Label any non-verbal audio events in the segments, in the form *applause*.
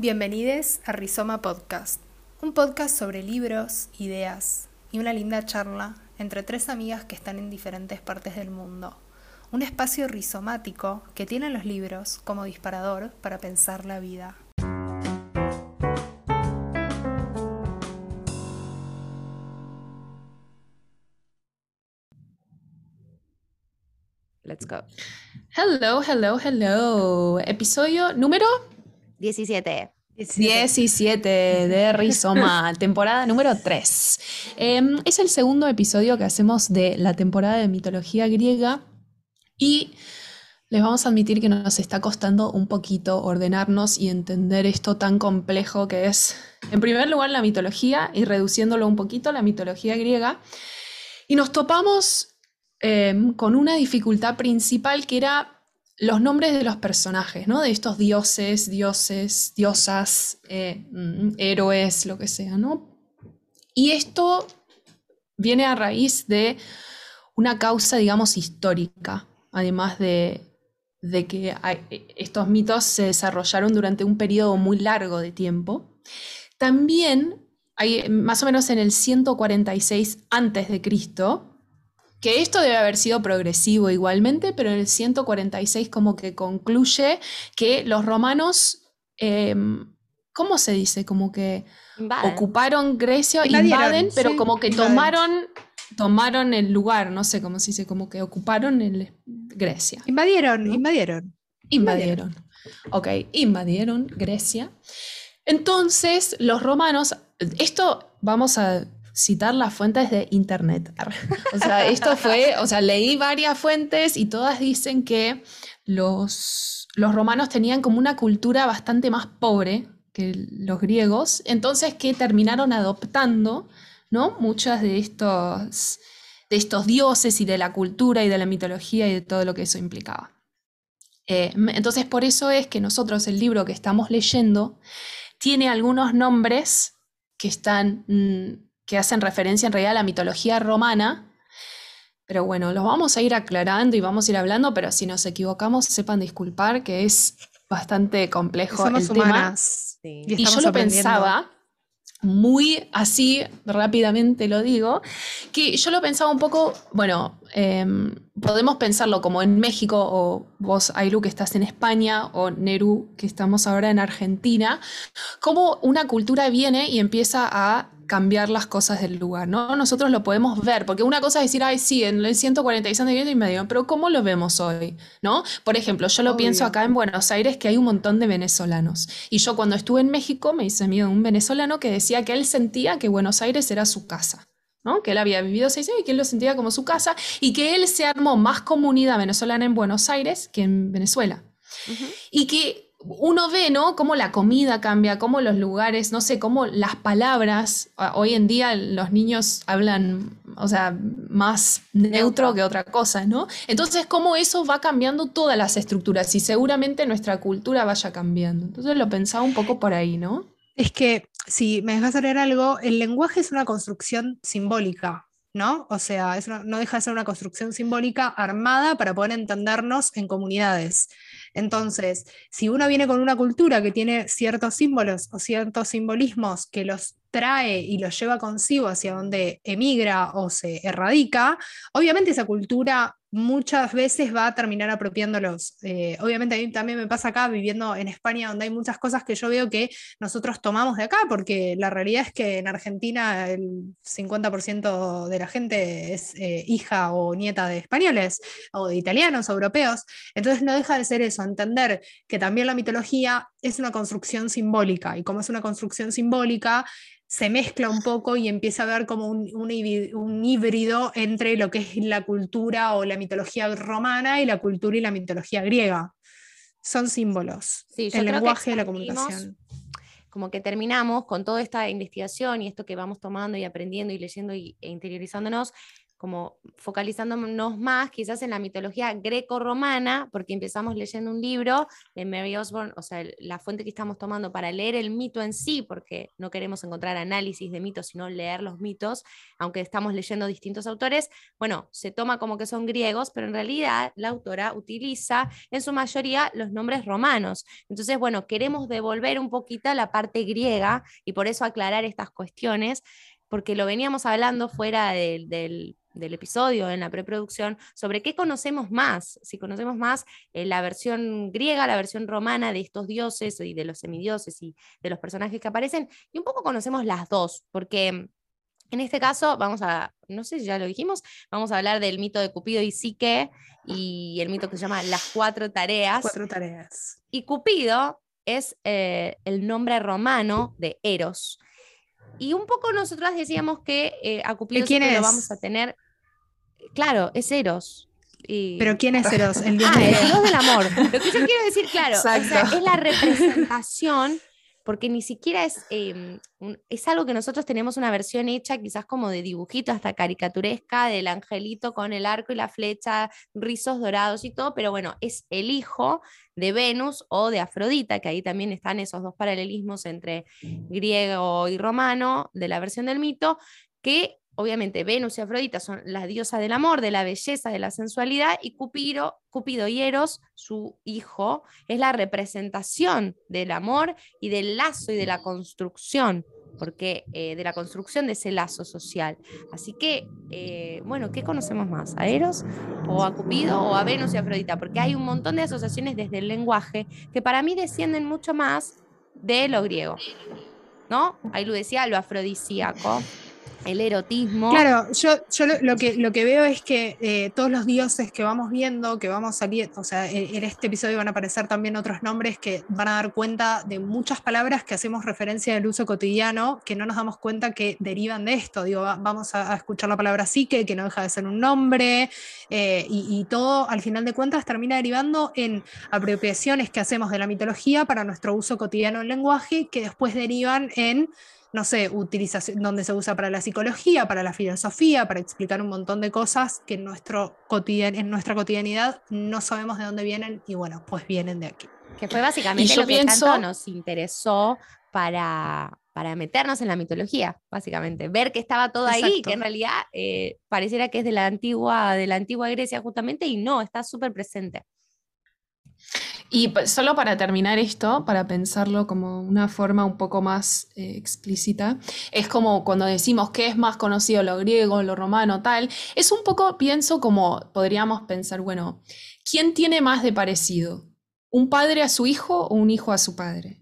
Bienvenidos a Rizoma Podcast, un podcast sobre libros, ideas y una linda charla entre tres amigas que están en diferentes partes del mundo. Un espacio rizomático que tiene los libros como disparador para pensar la vida. Let's go. Hello, hello, hello. Episodio número 17. 17 de Rizoma, *laughs* temporada número 3. Em, es el segundo episodio que hacemos de la temporada de mitología griega y les vamos a admitir que nos está costando un poquito ordenarnos y entender esto tan complejo que es, en primer lugar, la mitología y reduciéndolo un poquito, la mitología griega. Y nos topamos em, con una dificultad principal que era los nombres de los personajes, ¿no? De estos dioses, dioses, diosas, eh, mm, héroes, lo que sea, ¿no? Y esto viene a raíz de una causa, digamos, histórica, además de, que estos mitos se desarrollaron durante un periodo muy largo de tiempo. También, hay, más o menos en el 146 antes de Cristo, que esto debe haber sido progresivo igualmente, pero en el 146 como que concluye que los romanos, em, ¿cómo se dice? Como que ocuparon Grecia, invaden, pero como que tomaron, tomaron el lugar, no sé cómo se dice, como que ocuparon el, Grecia. Invadieron, invadieron. Invadieron. Ok, invadieron Grecia. Entonces, los romanos, esto vamos a citar las fuentes de internet. O sea, esto fue, o sea, leí varias fuentes y todas dicen que los, los romanos tenían como una cultura bastante más pobre que los griegos, entonces que terminaron adoptando, ¿no? Muchas de estos, de estos dioses y de la cultura y de la mitología y de todo lo que eso implicaba. Eh, entonces, por eso es que nosotros el libro que estamos leyendo tiene algunos nombres que están mm, que hacen referencia en realidad a la mitología romana. Pero bueno, los vamos a ir aclarando y vamos a ir hablando, pero si nos equivocamos, sepan disculpar que es bastante complejo el tema. Y, yo lo pensaba muy así, rápidamente lo digo, que yo lo pensaba un poco, bueno, em, podemos pensarlo como en México, o vos, Ailu, que estás en España, o Neru, que estamos ahora en Argentina, como una cultura viene y empieza a cambiar las cosas del lugar, ¿no? Nosotros lo podemos ver, porque una cosa es decir, ay, sí, en el 146 y medio, pero ¿cómo lo vemos hoy? ¿No? Por ejemplo, yo lo pienso acá en Buenos Aires que hay un montón de venezolanos. Y yo cuando estuve en México me hice de un venezolano que decía que él sentía que Buenos Aires era su casa. ¿no? que él había vivido seis años y que él lo sentía como su casa y que él se armó más comunidad venezolana en Buenos Aires que en Venezuela. Y que uno ve, ¿no? Cómo la comida cambia, cómo los lugares, no sé, cómo las palabras. Hoy en día los niños hablan, o sea, más neutro que otra cosa, ¿no? Entonces, cómo eso va cambiando todas las estructuras y seguramente nuestra cultura vaya cambiando. Entonces lo pensaba un poco por ahí, ¿no? Es que, si me dejas leer algo, el lenguaje es una construcción simbólica. ¿No? O sea, no deja de ser una construcción simbólica armada para poder entendernos en comunidades. Entonces, si uno viene con una cultura que tiene ciertos símbolos o ciertos simbolismos que los trae y los lleva consigo hacia donde emigra o se erradica, obviamente esa cultura muchas veces va a terminar apropiándolos. Eh, obviamente a mí también me pasa acá viviendo en España, donde hay muchas cosas que yo veo que nosotros tomamos de acá, porque la realidad es que en Argentina el 50% de la gente es eh, hija o nieta de españoles o de italianos o europeos. Entonces no deja de ser eso, entender que también la mitología es una construcción simbólica y como es una construcción simbólica, se mezcla un poco y empieza a ver como un, híbrido entre lo que es la cultura o la mitología romana y la cultura y la mitología griega. Son símbolos, el lenguaje de la comunicación. Como que terminamos con toda esta investigación y esto que vamos tomando y aprendiendo y leyendo y, e interiorizándonos, como focalizándonos más quizás en la mitología greco-romana, porque empezamos leyendo un libro de Mary Osborne, o sea, la fuente que estamos tomando para leer el mito en sí, porque no queremos encontrar análisis de mitos, sino leer los mitos, aunque estamos leyendo distintos autores, bueno, se toma como que son griegos, pero en realidad la autora utiliza en su mayoría los nombres romanos. Entonces, bueno, queremos devolver un poquito la parte griega y por eso aclarar estas cuestiones porque lo veníamos hablando fuera del, episodio, en la preproducción, sobre qué conocemos más, si conocemos más eh, la versión griega, la versión romana de estos dioses y de los semidioses y de los personajes que aparecen, y un poco conocemos las dos, porque en este caso vamos a, no sé si ya lo dijimos, vamos a hablar del mito de Cupido y Psique y el mito que se llama Las Cuatro Tareas. Cuatro Tareas. Y Cupido es eh, el nombre romano de Eros. Y un poco nosotras decíamos que eh, a Cupido quién lo vamos a tener. Claro, es Eros. Pero ¿quién es Eros? El dios, ah, el dios del amor. Lo que yo quiero decir, claro, es la representación porque ni siquiera es, em, es algo que nosotros tenemos una versión hecha quizás como de dibujito hasta caricaturesca del angelito con el arco y la flecha, rizos dorados y todo, pero bueno, es el hijo de Venus o de Afrodita, que ahí también están esos dos paralelismos entre griego y romano de la versión del mito, que obviamente Venus y Afrodita son la diosa del amor, de la belleza, de la sensualidad, y Cupido, Cupido y Eros, su hijo, es la representación del amor y del lazo y de la construcción, porque eh, de la construcción de ese lazo social. Así que, eh, bueno, ¿qué conocemos más? ¿A Eros o a Cupido o a Venus y Afrodita? Porque hay un montón de asociaciones desde el lenguaje que para mí descienden mucho más de lo griego. ¿No? Ahí lo decía, lo afrodisíaco el erotismo. Claro, yo, lo, que, veo es que eh, todos los dioses que vamos viendo, que vamos saliendo, o sea, en, este episodio van a aparecer también otros nombres que van a dar cuenta de muchas palabras que hacemos referencia del uso cotidiano, que no nos damos cuenta que derivan de esto. Digo, vamos a, escuchar la palabra psique, que no deja de ser un nombre, eh, y, y todo al final de cuentas termina derivando en apropiaciones que hacemos de la mitología para nuestro uso cotidiano del lenguaje, que después derivan en no sé, utilización, donde se usa para la psicología, para la filosofía, para explicar un montón de cosas que en, nuestro en nuestra cotidianidad no sabemos de dónde vienen y bueno, pues vienen de aquí. Que fue básicamente lo que tanto nos interesó para, para meternos en la mitología, básicamente. Ver que estaba todo ahí, que en realidad eh, pareciera que es de la antigua, de la antigua Grecia justamente, y no, está súper presente. Y solo para terminar esto, para pensarlo como una forma un poco más eh, explícita, es como cuando decimos que es más conocido lo griego, lo romano, tal, es un poco, pienso como podríamos pensar, bueno, ¿quién tiene más de parecido? ¿Un padre a su hijo o un hijo a su padre?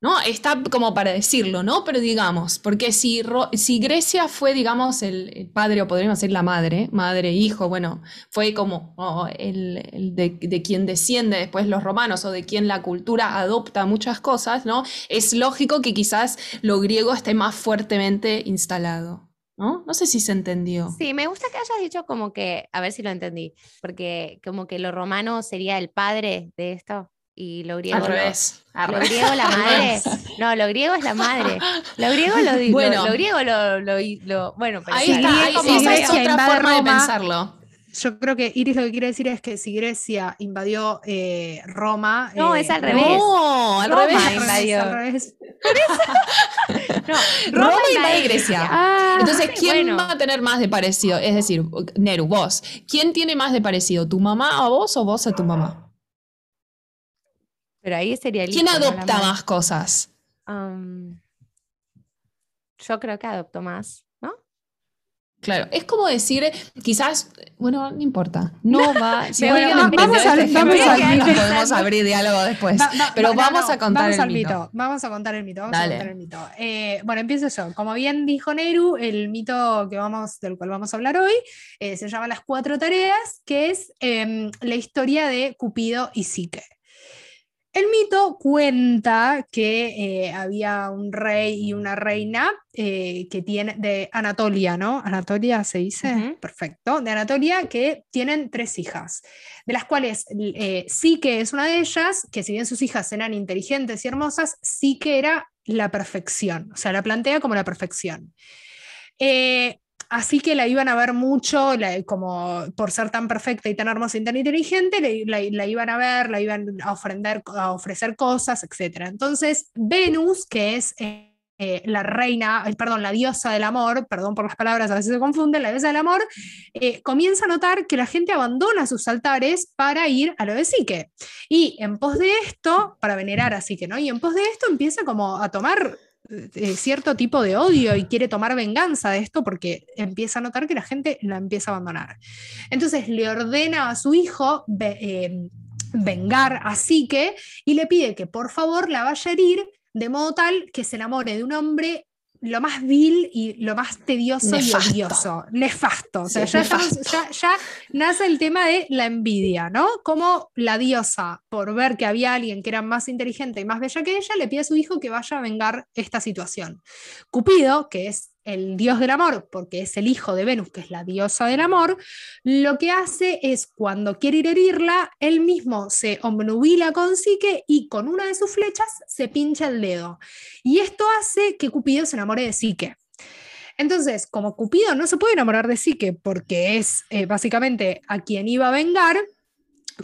¿No? Está como para decirlo, ¿no? Pero digamos, porque si, si Grecia fue, digamos, el, padre, o podríamos decir la madre, madre, hijo, bueno, fue como el, de, quien desciende después los romanos o de quien la cultura adopta muchas cosas, ¿no? Es lógico que quizás lo griego esté más fuertemente instalado. ¿No? No sé si se entendió. Sí, me gusta que hayas dicho como que, a ver si lo entendí, porque como que lo romano sería el padre de esto y lo griego. Al revés. Lo, griego la *laughs* madre. No, lo griego es la madre. Lo griego lo digo. Bueno, lo, griego lo, lo, bueno, pero ahí está, ahí esa es otra forma de pensarlo. Yo creo que Iris lo que quiere decir es que si Grecia invadió eh, Roma. No, eh, es al revés. No, al revés. Invadió. Al revés. *laughs* no, Roma, Roma invadió Grecia. Ah, Entonces, ¿quién va a tener más de parecido? Es decir, Neru, vos. ¿Quién tiene más de parecido? ¿Tu mamá a vos o vos a tu mamá? Pero ahí sería el ¿Quién adopta más cosas? yo creo que adopto más, ¿no? Claro, es como decir, quizás, bueno, no importa, no va. *laughs* Si vamos, a, este vamos podemos abrir diálogo después. pero vamos a contar el mito. Vamos a contar el mito. Vamos a contar el mito. Eh, bueno, empiezo yo. Como bien dijo Neru, el mito que vamos, del cual vamos a hablar hoy eh, se llama Las Cuatro Tareas, que es em, la historia de Cupido y Psique. El mito cuenta que eh, había un rey y una reina eh, que tiene de Anatolia, ¿no? Anatolia se dice, perfecto, de Anatolia que tienen tres hijas, de las cuales eh, sí que es una de ellas, que si bien sus hijas eran inteligentes y hermosas, sí que era la perfección, o sea, la plantea como la perfección. Así que la iban a ver mucho, como por ser tan perfecta y tan hermosa y tan inteligente, la, iban a ver, la iban a, a ofrecer cosas, etc. Entonces, Venus, que es... Eh, eh, la reina, eh, perdón, la diosa del amor, perdón por las palabras, a veces se confunden, la diosa del amor, eh, comienza a notar que la gente abandona sus altares para ir a lo de Psique. Y en pos de esto, para venerar a Psique, ¿no? Y en pos de esto empieza como a tomar cierto tipo de odio y quiere tomar venganza de esto porque empieza a notar que la gente la empieza a abandonar. Entonces le ordena a su hijo vengar a Psique y le pide que por favor la vaya a herir de modo tal que se enamore de un hombre lo más vil y lo más tedioso y odioso, nefasto. O sea, ya, ya, nace el tema de la envidia, ¿no? Como la diosa, por ver que había alguien que era más inteligente y más bella que ella, le pide a su hijo que vaya a vengar esta situación. Cupido, que es el dios del amor, porque es el hijo de Venus, que es la diosa del amor, lo que hace es cuando quiere ir herirla, él mismo se obnubila con Psique y con una de sus flechas se pincha el dedo. Y esto hace que Cupido se enamore de Psique. Entonces, como Cupido no se puede enamorar de Psique porque es eh, básicamente a quien iba a vengar,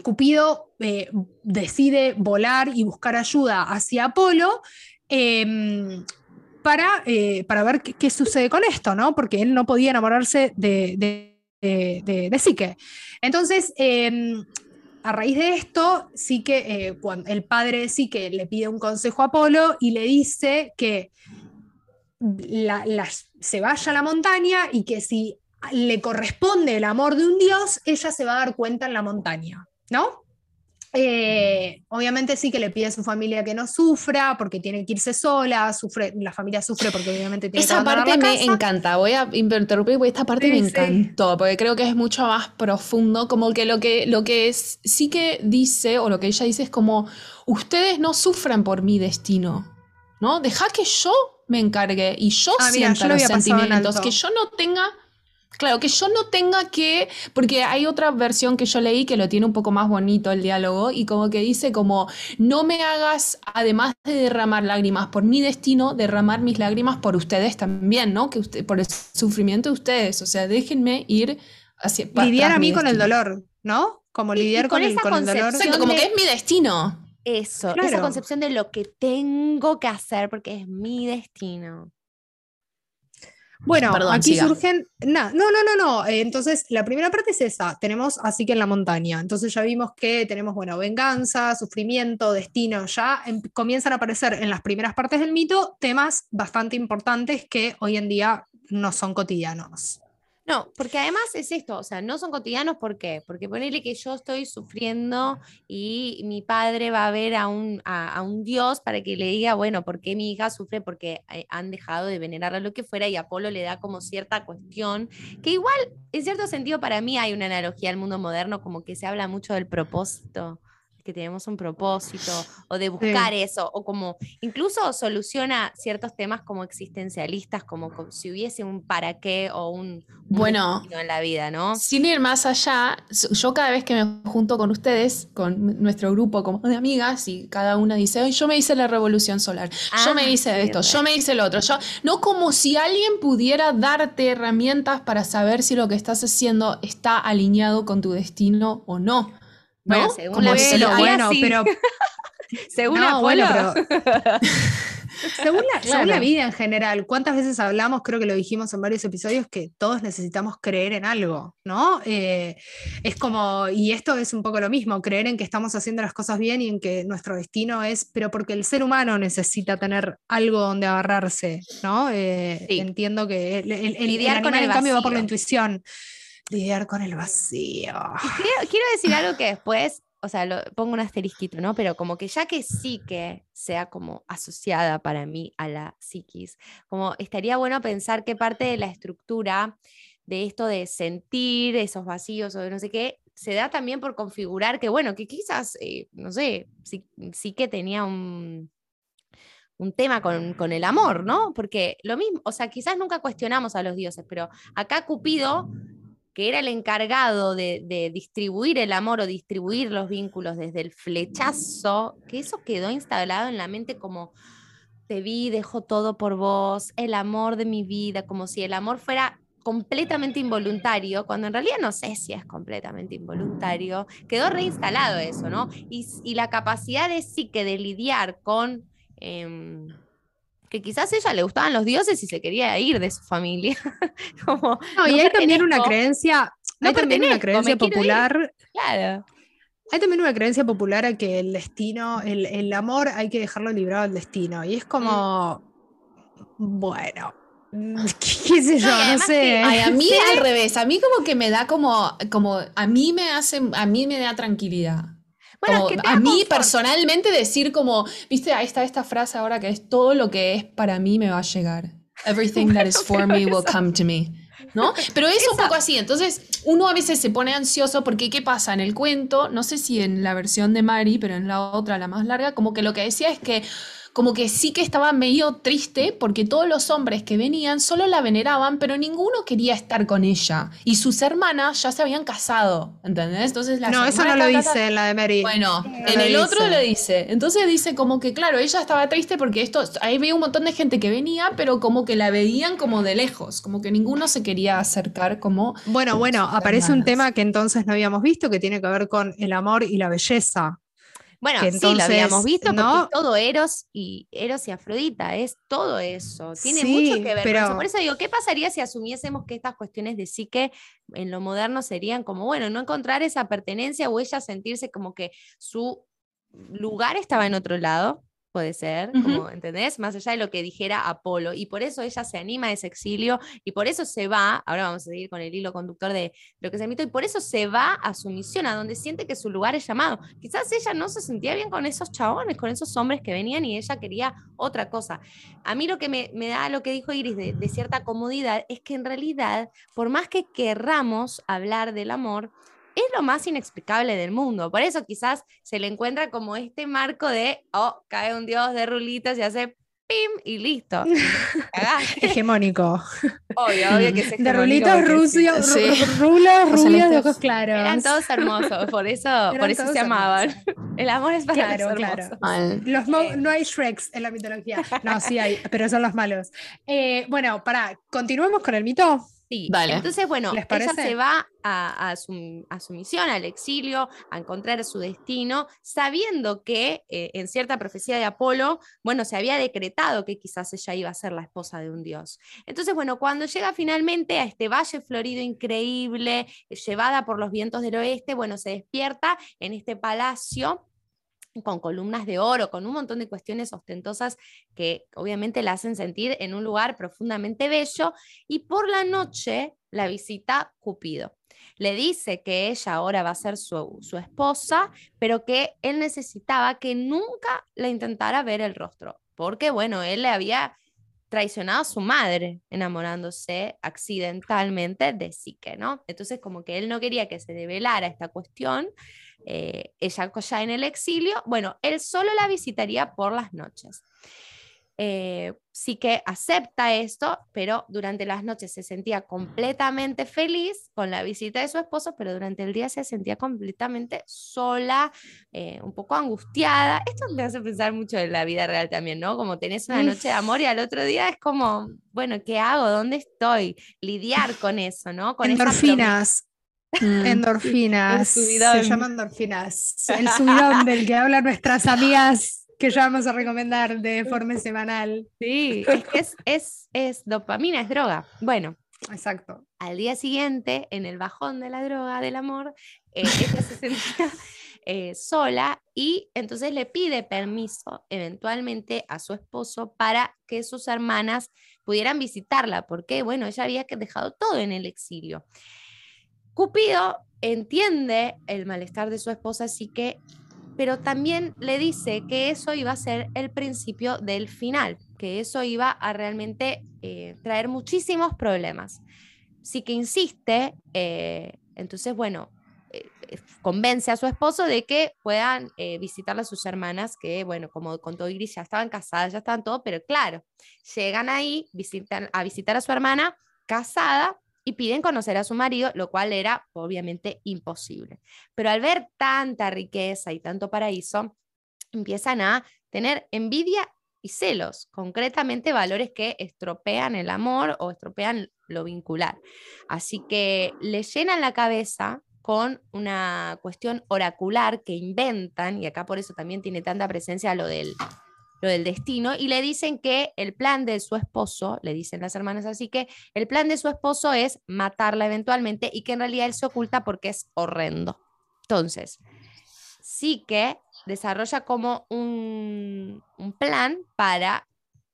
Cupido eh, decide volar y buscar ayuda hacia Apolo. Em, para, eh, para ver qué, sucede con esto, ¿no? Porque él no podía enamorarse de, de, de, Psique. Entonces, em, a raíz de esto, sí que eh, cuando el padre de Psique le pide un consejo a Apolo y le dice que se vaya a la montaña y que si le corresponde el amor de un dios, ella se va a dar cuenta en la montaña, ¿no? Eh, obviamente sí que le pide a su familia que no sufra porque tiene que irse sola, sufre, la familia sufre porque obviamente tiene Esa que parte la me encanta, voy a interrumpir porque esta parte me encantó, porque creo que es mucho más profundo, como que lo que, lo que es, sí que dice, o lo que ella dice es como, ustedes no sufran por mi destino, ¿no? Deja que yo me encargue y yo ah, sienta los sentimientos, que yo no tenga Claro, que yo no tenga que, porque hay otra versión que yo leí que lo tiene un poco más bonito el diálogo y como que dice como, no me hagas, además de derramar lágrimas por mi destino, derramar mis lágrimas por ustedes también, ¿no? Que usted, por el sufrimiento de ustedes, o sea, déjenme ir hacia... Lidiar a mí con el dolor, ¿no? Como lidiar con, el, con el dolor. Exacto, como que es mi destino. Eso, esa concepción de lo que tengo que hacer porque es mi destino. Bueno, aquí surgen. no, no, no, no. Eh, entonces, la primera parte es esa. Tenemos así que en la montaña. Entonces, ya vimos que tenemos, bueno, venganza, sufrimiento, destino. Ya em, comienzan a aparecer en las primeras partes del mito temas bastante importantes que hoy en día no son cotidianos. No, porque además es esto, o sea, no son cotidianos, ¿por qué? Porque ponerle que yo estoy sufriendo y mi padre va a ver a un, a, un dios para que le diga, bueno, ¿por qué mi hija sufre? Porque eh, han dejado de venerar a lo que fuera y Apolo le da como cierta cuestión, que igual, en cierto sentido, para mí hay una analogía al mundo moderno, como que se habla mucho del propósito que tenemos un propósito o de buscar eso, o como incluso soluciona ciertos temas como existencialistas, como, si hubiese un para qué o un, bueno en la vida, ¿no? Sin ir más allá, yo cada vez que me junto con ustedes, con nuestro grupo como de amigas, y cada una dice, yo me hice la revolución solar, yo me ah, hice esto, yo me hice lo otro, yo, no como si alguien pudiera darte herramientas para saber si lo que estás haciendo está alineado con tu destino o no. Bueno, según la vida, bueno, pero *laughs* *laughs* según la según, la, vida en general, ¿cuántas veces hablamos, creo que lo dijimos en varios episodios, que todos necesitamos creer en algo, ¿no? Eh, es como, y esto es un poco lo mismo, creer en que estamos haciendo las cosas bien y en que nuestro destino es, pero porque el ser humano necesita tener algo donde agarrarse, ¿no? Eh, entiendo que el, el, con el cambio va por la intuición lidiar con el vacío. Quiero, decir algo que después, o sea, pongo un asterisquito, ¿no? Pero como que ya que sí que sea como asociada para mí a la psiquis, como estaría bueno pensar qué parte de la estructura de esto de sentir esos vacíos o de no sé qué, se da también por configurar que, bueno, que quizás, eh, no sé, sí, sí, que tenía un, un tema con, con, el amor, ¿no? Porque lo mismo, o sea, quizás nunca cuestionamos a los dioses, pero acá Cupido que era el encargado de, distribuir el amor o distribuir los vínculos desde el flechazo, que eso quedó instalado en la mente como te vi, dejo todo por vos, el amor de mi vida, como si el amor fuera completamente involuntario, cuando en realidad no sé si es completamente involuntario, quedó reinstalado eso, ¿no? Y, la capacidad de sí que de lidiar con... Em, que quizás a ella le gustaban los dioses y se quería ir de su familia. *laughs* no, y hay también una creencia, hay también una creencia popular. Claro. Hay también una creencia popular a que el destino, el, amor hay que dejarlo librado al destino. Y es como, mm. bueno, *laughs* qué sé yo, no, sé. a mí *laughs* al revés, a mí como que me da como, como, a mí me hace, a mí me da tranquilidad. Bueno, a mí personalmente decir como, viste, ahí está esta frase ahora que es todo lo que es para mí me va a llegar. Everything that is *laughs* for me will come to me. ¿No? Pero es un poco así. Entonces, uno a veces se pone ansioso porque, ¿qué pasa? En el cuento, no sé si en la versión de Mari, pero en la otra, la más larga, como que lo que decía es que como que sí que estaba medio triste porque todos los hombres que venían solo la veneraban, pero ninguno quería estar con ella. Y sus hermanas ya se habían casado, ¿entendés? Entonces No, eso no lo dice en la de Mary. Bueno, en el otro lo dice. Entonces dice como que, claro, ella estaba triste porque esto, ahí veía un montón de gente que venía, pero como que la veían como de lejos, como que ninguno se quería acercar como... Bueno, bueno, aparece un tema que entonces no habíamos visto que tiene que ver con el amor y la belleza. Bueno, sí, lo habíamos visto ¿no? porque es todo Eros y Eros y Afrodita, es todo eso. Tiene mucho que ver con eso. Por eso digo, ¿qué pasaría si asumiésemos que estas cuestiones de psique en lo moderno serían como, bueno, no encontrar esa pertenencia o ella sentirse como que su lugar estaba en otro lado? Puede ser, como, ¿entendés? Más allá de lo que dijera Apolo. Y por eso ella se anima a ese exilio y por eso se va, ahora vamos a seguir con el hilo conductor de lo que es el mito, y por eso se va a su misión, a donde siente que su lugar es llamado. Quizás ella no se sentía bien con esos chabones, con esos hombres que venían y ella quería otra cosa. A mí lo que me, da lo que dijo Iris de, de cierta comodidad es que en realidad, por más que querramos hablar del amor, es lo más inexplicable del mundo. Por eso quizás se le encuentra como este marco de, oh, cae un dios de rulitas y hace pim y listo. *laughs* Hegemónico. Obvio, obvio que es De rulitos rusios, sí. rulos, rubios de ojos claros. Eran todos hermosos, por eso, *laughs* por eso se amaban. El amor es para claro, claro. Los eh. no hay Shreks en la mitología. No, sí hay, pero son los malos. Eh, bueno, para, continuemos con el mito. Sí, entonces, bueno, ella se va a, su, misión, al exilio, a encontrar su destino, sabiendo que eh, en cierta profecía de Apolo, bueno, se había decretado que quizás ella iba a ser la esposa de un dios. Entonces, bueno, cuando llega finalmente a este valle florido increíble, llevada por los vientos del oeste, bueno, se despierta en este palacio con columnas de oro, con un montón de cuestiones ostentosas que obviamente la hacen sentir en un lugar profundamente bello, y por la noche la visita Cupido. Le dice que ella ahora va a ser su, esposa, pero que él necesitaba que nunca le intentara ver el rostro, porque bueno, él le había traicionado a su madre enamorándose accidentalmente de Sique, ¿no? Entonces como que él no quería que se develara esta cuestión eh, ella ya en el exilio, bueno, él solo la visitaría por las noches. Eh, sí que acepta esto, pero durante las noches se sentía completamente feliz con la visita de su esposo, pero durante el día se sentía completamente sola, eh, un poco angustiada. Esto me hace pensar mucho en la vida real también, ¿no? Como tenés una noche de amor y al otro día es como, bueno, ¿qué hago? ¿Dónde estoy? Lidiar con eso, ¿no? Con Endorfinas. Mm. Endorfinas. Se llaman endorfinas. El subidón del que hablan nuestras amigas que ya vamos a recomendar de forma semanal. Sí, es, es, es dopamina, es droga. Bueno. Exacto. Al día siguiente, en el bajón de la droga, del amor, eh, ella se sentía eh, sola y entonces le pide permiso eventualmente a su esposo para que sus hermanas pudieran visitarla, porque bueno, ella había dejado todo en el exilio. Cupido entiende el malestar de su esposa, así que, pero también le dice que eso iba a ser el principio del final, que eso iba a realmente eh, traer muchísimos problemas. Sí que insiste, eh, entonces, bueno, eh, convence a su esposo de que puedan visitar a sus hermanas, que, bueno, como contó Iris, ya estaban casadas, ya estaban todo, pero claro, llegan ahí visitan, a visitar a su hermana casada y piden conocer a su marido, lo cual era obviamente imposible. Pero al ver tanta riqueza y tanto paraíso, empiezan a tener envidia y celos, concretamente valores que estropean el amor o estropean lo vincular. Así que le llenan la cabeza con una cuestión oracular que inventan, y acá por eso también tiene tanta presencia lo del, lo del destino, y le dicen que el plan de su esposo, le dicen las hermanas así que el plan de su esposo es matarla eventualmente y que en realidad él se oculta porque es horrendo. Entonces, sí que desarrolla como un, plan para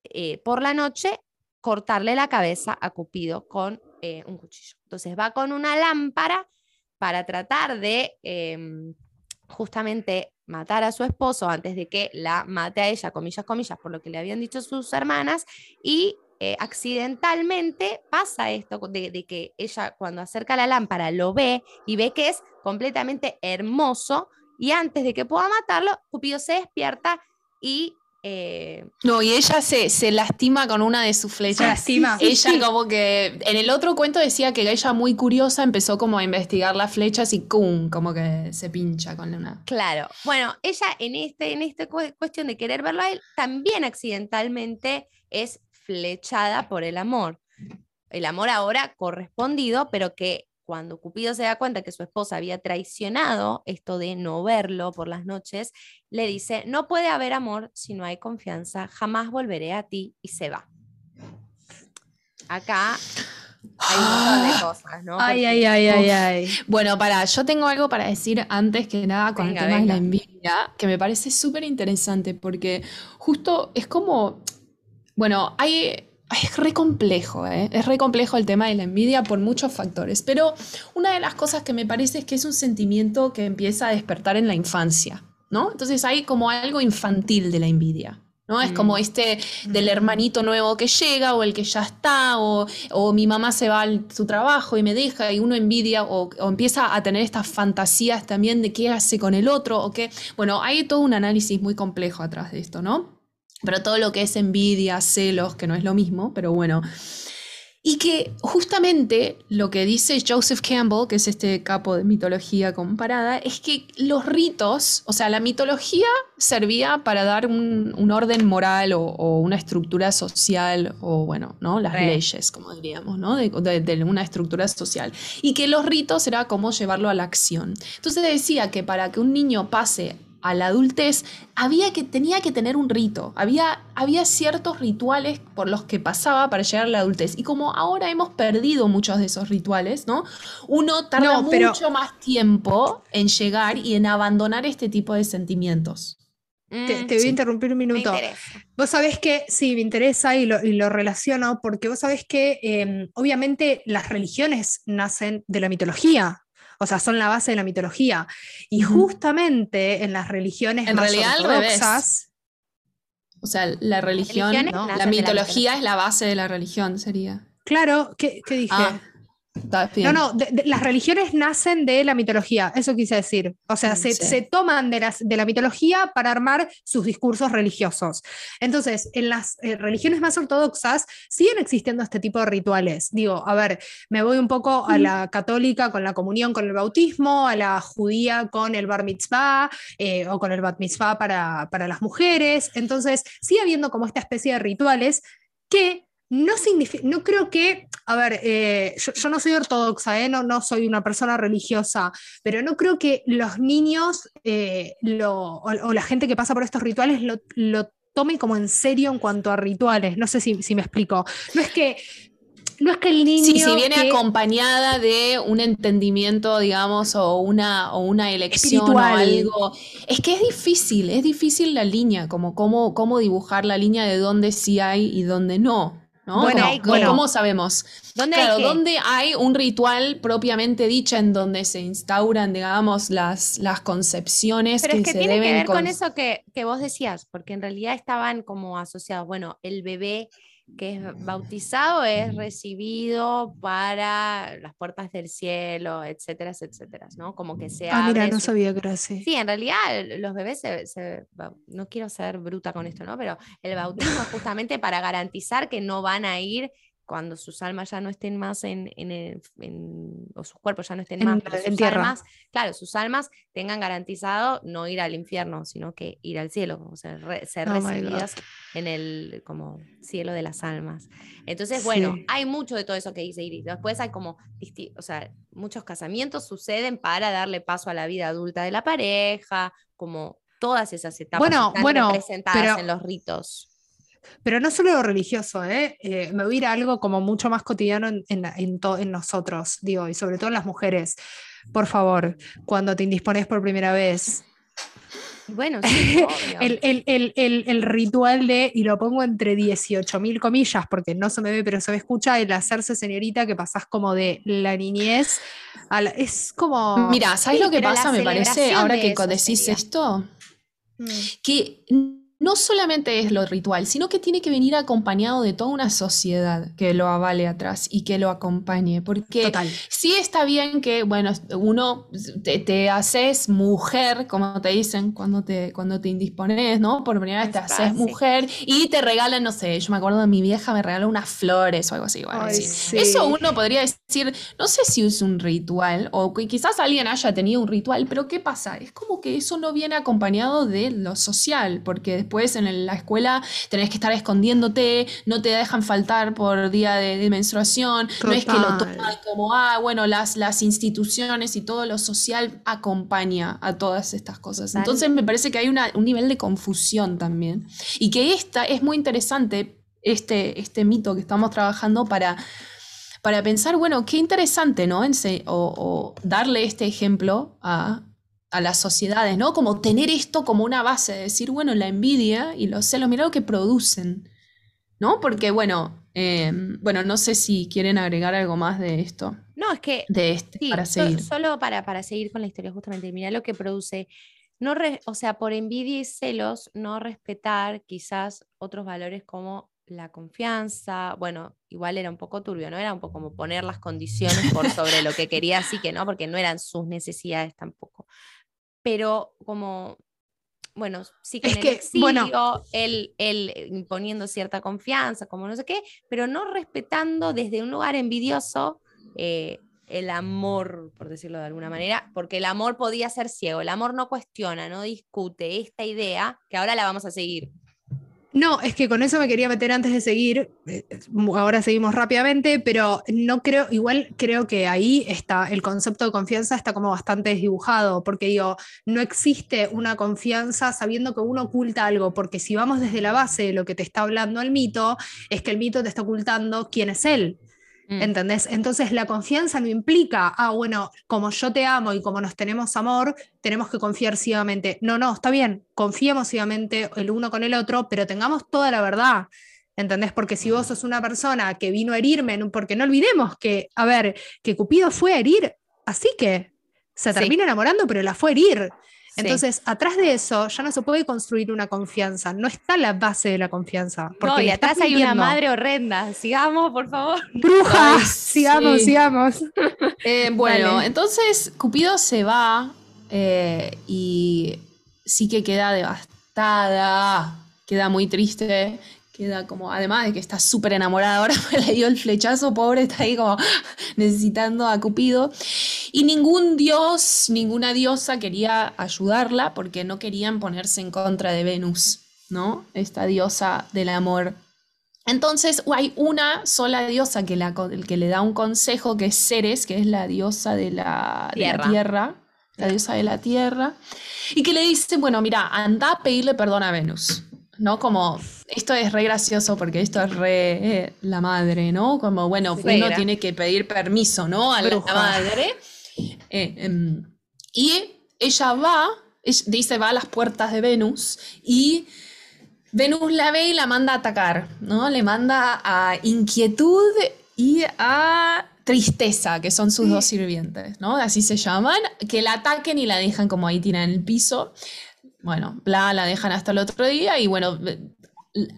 eh, por la noche cortarle la cabeza a Cupido con eh, un cuchillo. Entonces va con una lámpara para tratar de em, justamente matar a su esposo antes de que la mate a ella, comillas, comillas, por lo que le habían dicho sus hermanas, y eh, accidentalmente pasa esto de, de, que ella cuando acerca la lámpara lo ve y ve que es completamente hermoso, y antes de que pueda matarlo, Cupido se despierta y... Eh, no, y ella se, se, lastima con una de sus flechas. Se lastima. Ella como que, en el otro cuento decía que ella muy curiosa empezó como a investigar las flechas y ¡cum! como que se pincha con una. Claro. Bueno, ella en este, en esta cuestión de querer verlo a él, también accidentalmente es flechada por el amor. El amor ahora correspondido, pero que cuando Cupido se da cuenta que su esposa había traicionado esto de no verlo por las noches, le dice, no puede haber amor si no hay confianza, jamás volveré a ti y se va. Acá hay un montón de cosas, ¿no? Ay, ay, ay, ay, ay. Bueno, para, yo tengo algo para decir antes que nada con el tema de la envidia, que me parece súper interesante, porque justo es como, bueno, hay es re complejo, ¿eh? es re complejo el tema de la envidia por muchos factores, pero una de las cosas que me parece es que es un sentimiento que empieza a despertar en la infancia, ¿no? Entonces hay como algo infantil de la envidia. ¿no? Es como mm. este del hermanito nuevo que llega o el que ya está o, o mi mamá se va a su trabajo y me deja y uno envidia o, o, empieza a tener estas fantasías también de qué hace con el otro o qué. Bueno, hay todo un análisis muy complejo atrás de esto, ¿no? Pero todo lo que es envidia, celos, que no es lo mismo, pero bueno. Y que justamente lo que dice Joseph Campbell, que es este capo de mitología comparada, es que los ritos, o sea, la mitología servía para dar un, orden moral o, una estructura social, o bueno, ¿no? Las leyes, como diríamos, ¿no? De, de, una estructura social. Y que los ritos era como llevarlo a la acción. Entonces decía que para que un niño pase a la adultez, había que, tenía que tener un rito, había, había ciertos rituales por los que pasaba para llegar a la adultez. Y como ahora hemos perdido muchos de esos rituales, ¿no? Uno tarda mucho más tiempo en llegar y en abandonar este tipo de sentimientos. Te, voy a interrumpir un minuto. Vos sabés que, sí, me interesa y lo, y lo relaciono porque vos sabés que em, obviamente las religiones nacen de la mitología, o sea, son la base de la mitología. Y justamente en las religiones en más realidad, ortodoxas. O sea, la religión, la mitología es la base de la religión, sería. Claro, ¿qué, dije? Ah. No, no, las religiones nacen de la mitología, eso quise decir. O sea, mm, se, toman de, de, la mitología para armar sus discursos religiosos. Entonces, en las eh, religiones más ortodoxas siguen existiendo este tipo de rituales. Digo, a ver, me voy un poco a la católica con la comunión, con el bautismo, a la judía con el bar mitzvah eh, o con el bat mitzvah para, para las mujeres. Entonces, sigue habiendo como esta especie de rituales que no significa, no creo que, a ver, eh, yo, no soy ortodoxa, eh, no, no soy una persona religiosa, pero no creo que los niños eh, o, la gente que pasa por estos rituales lo, lo, tome como en serio en cuanto a rituales. No sé si, me explico. No es que no es que el niño. Sí, si viene acompañada de un entendimiento, digamos, o una, o una elección o algo. Es que es difícil, es difícil la línea, como cómo, cómo dibujar la línea de dónde sí hay y dónde no. Bueno, ¿Cómo, sabemos? ¿Dónde claro, ¿dónde hay un ritual propiamente dicho en donde se instauran, digamos, las, las concepciones Pero que, es que tiene que ver con, eso que, que, vos decías, porque en realidad estaban como asociados, bueno, el bebé que es bautizado es recibido para las puertas del cielo, etcétera, etcétera, ¿no? Como que se Ah, mira, no sabía que era así. Sí, en realidad los bebés se, no quiero ser bruta con esto, ¿no? Pero el bautismo es *laughs* justamente para garantizar que no van a ir cuando sus almas ya no estén más en, en, o sus cuerpos ya no estén más, en tierra. Almas, claro, sus almas tengan garantizado no ir al infierno, sino que ir al cielo, o sea, ser oh recibidas en el como cielo de las almas. Entonces, bueno, hay mucho de todo eso que dice Iris. Después hay como, o sea, muchos casamientos suceden para darle paso a la vida adulta de la pareja, como todas esas etapas bueno, están bueno, representadas en los ritos. Pero no solo lo religioso, ¿eh? ¿eh? me voy a ir a algo como mucho más cotidiano en, en, en, nosotros, digo, y sobre todo en las mujeres. Por favor, cuando te indispones por primera vez, bueno, sí, *laughs* el, el, el, el, ritual de, y lo pongo entre 18 mil comillas, porque no se me ve, pero se me escucha, el hacerse señorita que pasás como de la niñez a la, Es como. Mira, ¿sabes lo que pasa? Me parece, ahora que decís esto, mm. que no solamente es lo ritual, sino que tiene que venir acompañado de toda una sociedad que lo avale atrás y que lo acompañe. Porque sí está bien que, bueno, uno te, haces mujer, como te dicen cuando te, cuando te indispones, ¿no? Por primera vez te haces mujer y te regalan, no sé, yo me acuerdo de mi vieja me regaló unas flores o algo así. Eso uno podría decir, no sé si es un ritual o quizás alguien haya tenido un ritual, pero ¿qué pasa? Es como que eso no viene acompañado de lo social, porque después en la escuela tenés que estar escondiéndote, no te dejan faltar por día de, menstruación, no es que lo toman como, ah, bueno, las, las instituciones y todo lo social acompaña a todas estas cosas. Entonces me parece que hay un nivel de confusión también. Y que esta es muy interesante, este, este mito que estamos trabajando para para pensar, bueno, qué interesante, ¿no? o, darle este ejemplo a, a las sociedades, ¿no? Como tener esto como una base, de decir, bueno, la envidia y los celos, mira lo que producen, ¿no? Porque, bueno, em, bueno, no sé si quieren agregar algo más de esto. No, es que... De este, para seguir. solo para, para seguir con la historia, justamente, mira lo que produce, no o sea, por envidia y celos, no respetar quizás otros valores como la confianza, bueno, igual era un poco turbio, ¿no? Era un poco como poner las condiciones por sobre lo que quería, así que no, porque no eran sus necesidades tampoco pero como, bueno, sí que en el exilio, él, imponiendo cierta confianza, como no sé qué, pero no respetando desde un lugar envidioso eh, el amor, por decirlo de alguna manera, porque el amor podía ser ciego, el amor no cuestiona, no discute esta idea, que ahora la vamos a seguir no, es que con eso me quería meter antes de seguir. Eh, ahora seguimos rápidamente, pero no creo, igual creo que ahí está el concepto de confianza está como bastante desdibujado, porque digo, no existe una confianza sabiendo que uno oculta algo, porque si vamos desde la base de lo que te está hablando el mito, es que el mito te está ocultando quién es él. Mm. ¿Entendés? Entonces la confianza no implica, ah, bueno, como yo te amo y como nos tenemos amor, tenemos que confiar ciegamente. No, no, está bien, confiemos ciegamente el uno con el otro, pero tengamos toda la verdad. ¿Entendés? Porque si vos sos una persona que vino a herirme, porque no olvidemos que, a ver, que Cupido fue a herir, así que se termina enamorando, pero la fue a herir. Entonces, atrás de eso ya no se puede construir una confianza, no está la base de la confianza. Porque no, y atrás hay una madre horrenda. Sigamos, por favor. Bruja, sigamos, sigamos. Eh, bueno, entonces Cupido se va eh, y sí que queda devastada, queda muy triste queda como, además de que está súper enamorada ahora, *laughs* le dio el flechazo, pobre, está ahí como *laughs* necesitando a Cupido. Y ningún dios, ninguna diosa quería ayudarla porque no querían ponerse en contra de Venus, ¿no? Esta diosa del amor. Entonces hay una sola diosa que, la, que le da un consejo, que es Ceres, que es la diosa de la tierra, la, tierra, la diosa de la tierra, y que le dice, bueno, mira, anda a pedirle perdón a Venus. ¿No? Como, esto es re gracioso porque esto es re eh, la madre, ¿no? Como, bueno, uno tiene que pedir permiso, ¿no? A la madre. Eh, em, y ella va, dice, va a las puertas de Venus y Venus la ve y la manda a atacar, ¿no? Le manda a inquietud y a tristeza, que son sus dos sirvientes, ¿no? Así se llaman, que la ataquen y la dejan como ahí tirada en el piso. Bueno, bla, la dejan hasta el otro día y bueno,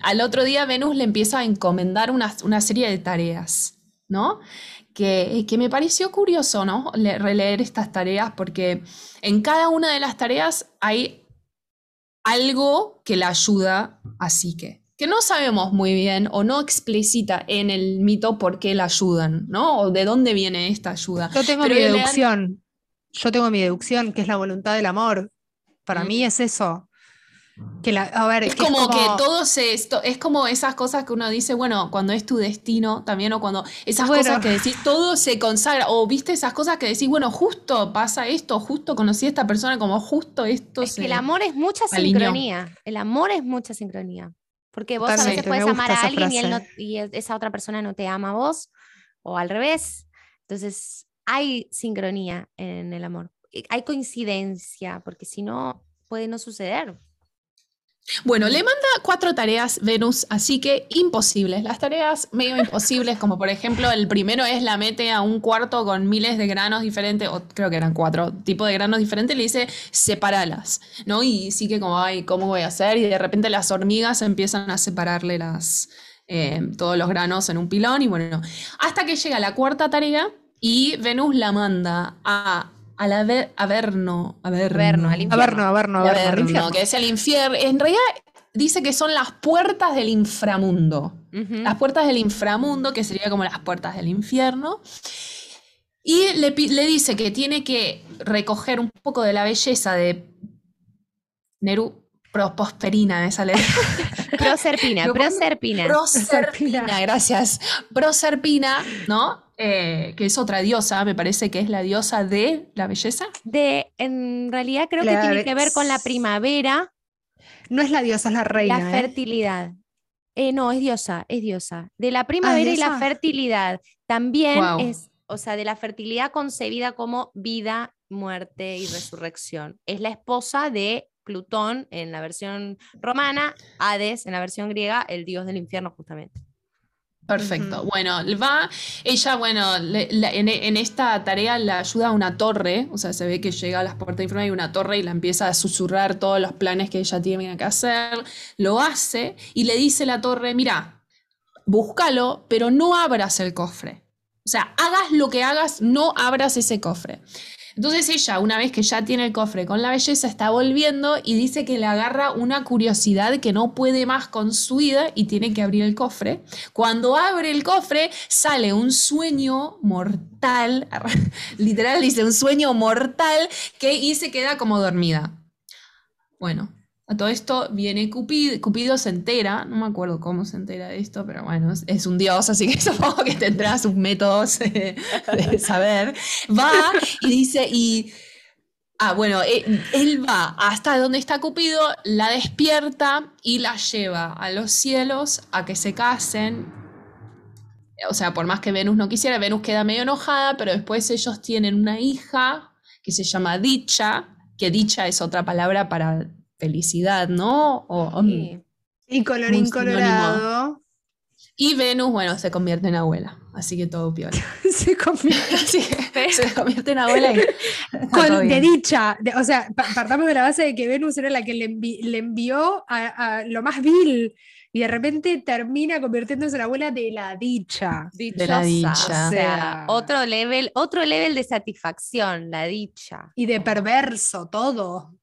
al otro día Venus le empieza a encomendar una, serie de tareas, ¿no? Que, que, me pareció curioso, ¿no? releer estas tareas porque en cada una de las tareas hay algo que la ayuda a Psique, que no sabemos muy bien o no explicita en el mito por qué la ayudan, ¿no? O de dónde viene esta ayuda. Yo tengo mi deducción. Yo tengo mi deducción, que es la voluntad del amor. Para mí es eso. Que la, a ver, es, como, que todo se esto es como esas cosas que uno dice, bueno, cuando es tu destino también, o cuando esas cosas que decís, todo se consagra, o viste esas cosas que decís, bueno, justo pasa esto, justo conocí a esta persona, como justo esto es Que el amor es mucha sincronía. El amor es mucha sincronía. Porque vos a veces puedes amar a alguien y, y esa otra persona no te ama a vos, o al revés. Entonces, hay sincronía en el amor. Hay coincidencia, porque si no, puede no suceder. Bueno, le manda cuatro tareas Venus, así que imposibles. Las tareas medio imposibles, como por ejemplo, el primero es la mete a un cuarto con miles de granos diferentes, o creo que eran cuatro tipos de granos diferentes, le dice separalas, ¿no? Y sí que como, ay, ¿cómo voy a hacer? Y de repente las hormigas empiezan a separarle las, eh, todos los granos en un pilón, y bueno, hasta que llega la cuarta tarea y Venus la manda a al Averno, Averno, al Averno, Averno, Averno, que es el infierno. En realidad dice que son las puertas del inframundo. Las puertas del inframundo, que sería como las puertas del infierno. Y le, le, dice que tiene que recoger un poco de la belleza de Neru. Prosperina, me sale. *laughs* Proserpina, *laughs* Proserpina. Proserpina, gracias. Proserpina, ¿no? Eh, que es otra diosa, me parece que es la diosa de la belleza. De, en realidad creo que tiene que ver con la primavera. No es la diosa, es la reina. La ¿eh? fertilidad. Eh, no, es diosa, es diosa. De la primavera y la fertilidad. También es, o sea, de la fertilidad concebida como vida, muerte y resurrección. Es la esposa de Plutón en la versión romana, Hades en la versión griega, el dios del infierno justamente. Perfecto. Bueno, va, ella, bueno, en, esta tarea la ayuda a una torre, o sea, se ve que llega a las puertas de y una torre y la empieza a susurrar todos los planes que ella tiene que hacer, lo hace y le dice la torre, mira, búscalo, pero no abras el cofre. O sea, hagas lo que hagas, no abras ese cofre. Entonces ella, una vez que ya tiene el cofre con la belleza, está volviendo y dice que le agarra una curiosidad que no puede más con su vida y tiene que abrir el cofre. Cuando abre el cofre, sale un sueño mortal, *laughs* literal dice un sueño mortal, que y se queda como dormida. Bueno, a todo esto viene Cupido, Cupido se entera, no me acuerdo cómo se entera de esto, pero bueno, es, un dios, así que *laughs* supongo que tendrá sus métodos de, saber. Va y dice, y... Ah, bueno, él, él, va hasta donde está Cupido, la despierta y la lleva a los cielos a que se casen. O sea, por más que Venus no quisiera, Venus queda medio enojada, pero después ellos tienen una hija que se llama Dicha, que Dicha es otra palabra para felicidad, ¿no? O, Y colorín colorado. Y Venus, bueno, se convierte en abuela. Así que todo piola. *laughs* se, convierte. *laughs* se convierte en abuela. Y *laughs* Con, de dicha. o sea, partamos de la base de que Venus era la que le, envió a, lo más vil. Y de repente termina convirtiéndose en la abuela de la dicha. De la dicha. O sea, otro level, otro level de satisfacción, la dicha. Y de perverso, todo.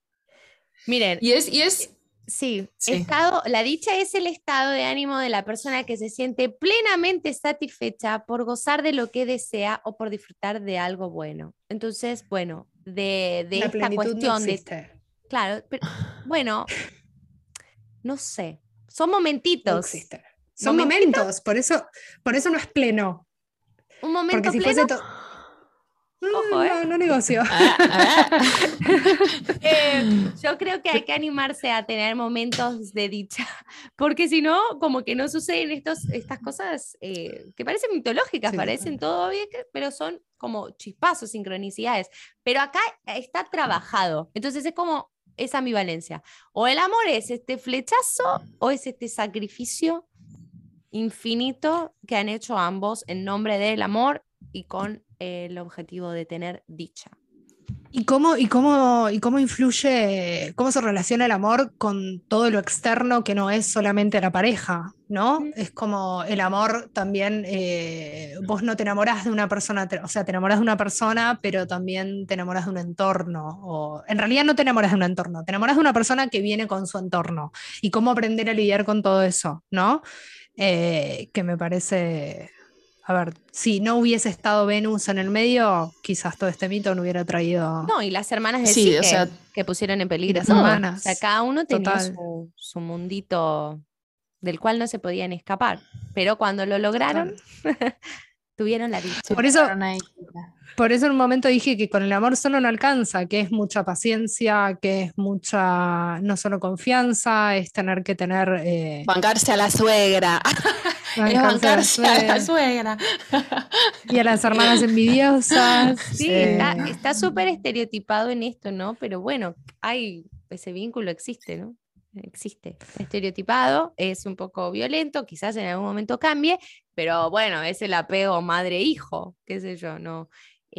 Miren. Y es, y es Sí, Estado, la dicha es el estado de ánimo de la persona que se siente plenamente satisfecha por gozar de lo que desea o por disfrutar de algo bueno. Entonces, bueno, de, de esta cuestión de... Claro, pero, bueno, no sé, son momentitos. Son momentos, por eso, por eso no es pleno. Un momento pleno. Ojo, ¿eh? No, negocio. *laughs* Ah, ah. *laughs* Eh, yo creo que hay que animarse a tener momentos de dicha, porque si no, como que no suceden estos, estas cosas eh, que parecen mitológicas, parecen todo bien, pero son como chispazos, sincronicidades. Pero acá está trabajado, entonces es como esa ambivalencia. O el amor es este flechazo o es este sacrificio infinito que han hecho ambos en nombre del amor y con el objetivo de tener dicha. ¿Y cómo, y, cómo, ¿Y cómo influye, cómo se relaciona el amor con todo lo externo que no es solamente la pareja? ¿no? Es como el amor también, eh, vos no te enamorás de una persona, o sea, te enamoras de una persona, pero también te enamoras de un entorno, o en realidad no te enamoras de un entorno, te enamoras de una persona que viene con su entorno y cómo aprender a lidiar con todo eso, ¿no? Eh, que me parece, a ver, si no hubiese estado Venus en el medio, quizás todo este mito no hubiera traído... No, y las hermanas de sí, que pusieron en peligro. Las hermanas. O sea, cada uno tenía su, su mundito del cual no se podían escapar. Pero cuando lo lograron, *laughs* tuvieron la dicha. Por eso, por eso en un momento dije que con el amor solo no alcanza, que es mucha paciencia, que es mucha, no solo confianza, es tener que tener... Eh, bancarse a la suegra. *laughs* Bancarse, a la suegra. y a las hermanas envidiosas. Sí, eh, está súper estereotipado en esto, ¿no? Pero bueno, hay, ese vínculo existe, ¿no? existe. Estereotipado, es un poco violento, quizás en algún momento cambie, pero bueno, es el apego madre-hijo, qué sé yo, no.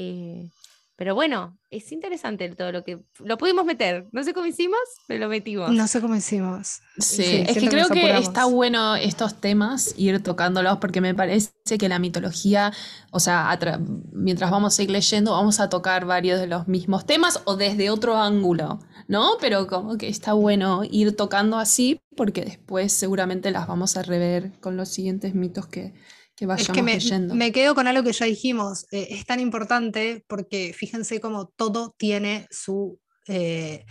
Eh, pero bueno, es interesante todo lo que lo pudimos meter. No sé cómo hicimos, pero lo metimos. No sé cómo hicimos. Sí, es que creo que está bueno estos temas, ir tocándolos, porque me parece que la mitología, o sea, mientras vamos a ir leyendo, vamos a tocar varios de los mismos temas o desde otro ángulo, ¿no? Pero como que está bueno ir tocando así, porque después seguramente las vamos a rever con los siguientes mitos que, es que me, quedo con algo que ya dijimos, eh, es tan importante porque fíjense cómo todo tiene su, eh,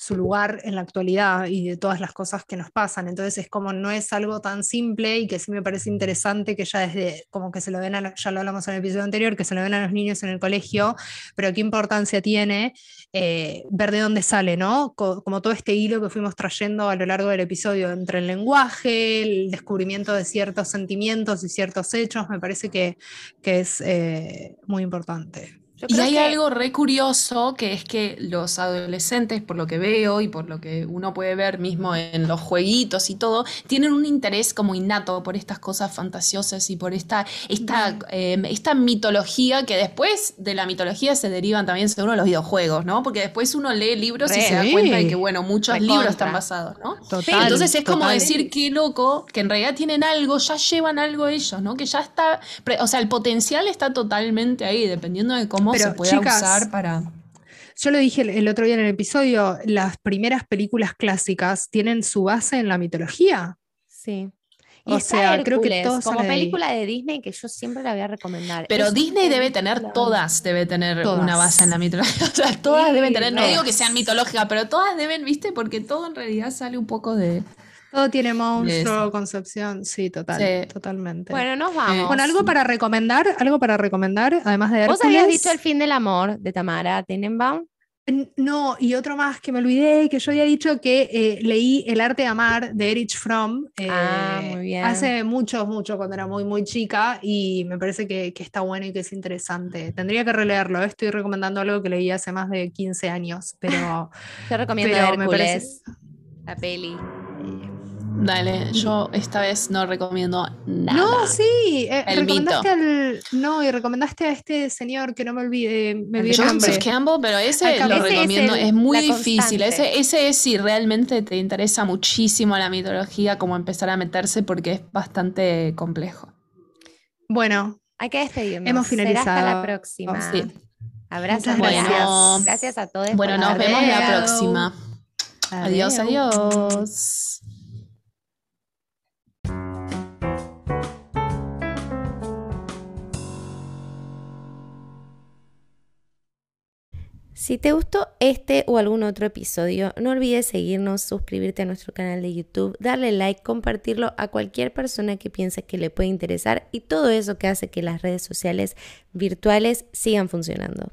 su lugar en la actualidad y de todas las cosas que nos pasan. Entonces es como no es algo tan simple y que sí me parece interesante que ya desde, como que se lo ven, ya lo hablamos en el episodio anterior, que se lo ven a los niños en el colegio, pero qué importancia tiene eh, ver de dónde sale, ¿no? como todo este hilo que fuimos trayendo a lo largo del episodio entre el lenguaje, el descubrimiento de ciertos sentimientos y ciertos hechos, me parece que, que es eh, muy importante. Y hay algo re curioso que es que los adolescentes, por lo que veo y por lo que uno puede ver mismo en los jueguitos y todo, tienen un interés como innato por estas cosas fantasiosas y por esta, esta, em, esta mitología que después de la mitología se derivan también seguro los videojuegos, ¿no? Porque después uno lee libros y se da cuenta de que, bueno, muchos libros están basados, ¿no? Total, Entonces es como decir, qué loco, que en realidad tienen algo, ya llevan algo ellos, ¿no? Que ya está, o sea, el potencial está totalmente ahí, dependiendo de cómo pero, se puede usar para. Yo lo dije el, otro día en el episodio, las primeras películas clásicas tienen su base en la mitología. Sí. o sea, creo que todos como película de Disney que yo siempre la voy a recomendar. Pero Disney debe tener todas, debe tener una base en la mitología. *laughs* O sea, todas deben tener, no digo que sean mitológicas, pero todas deben, ¿viste? Porque todo en realidad sale un poco de, todo tiene monstruo, concepción, sí, total, totalmente. Bueno, nos vamos. Con algo para recomendar, algo para recomendar, además de Hércules. Vos habías dicho El fin del amor de Tamara Tenenbaum. No, y otro más que me olvidé, que yo había dicho que eh, leí El arte de amar de Erich Fromm ah, muy bien. hace mucho, mucho, cuando era muy, muy chica, y me parece que, está bueno y que es interesante. Tendría que releerlo, estoy recomendando algo que leí hace más de 15 años, pero... *laughs* Te recomiendo Hércules, la peli. Dale, yo esta vez no recomiendo nada. No, sí, eh, el recomendaste al, no, y recomendaste a este señor que no me olvide, me olvidé Joseph Campbell, pero ese lo recomiendo, es, muy difícil. Ese, ese es si realmente te interesa muchísimo la mitología, como empezar a meterse porque es bastante complejo. Bueno, hay que despedirnos. Hemos finalizado. hasta la próxima. Sí. Abrazos. Bueno, gracias. a todos. Bueno, nos vemos la próxima. Adiós, adiós. Si te gustó este o algún otro episodio, no olvides seguirnos, suscribirte a nuestro canal de YouTube, darle like, compartirlo a cualquier persona que pienses que le puede interesar y todo eso que hace que las redes sociales virtuales sigan funcionando.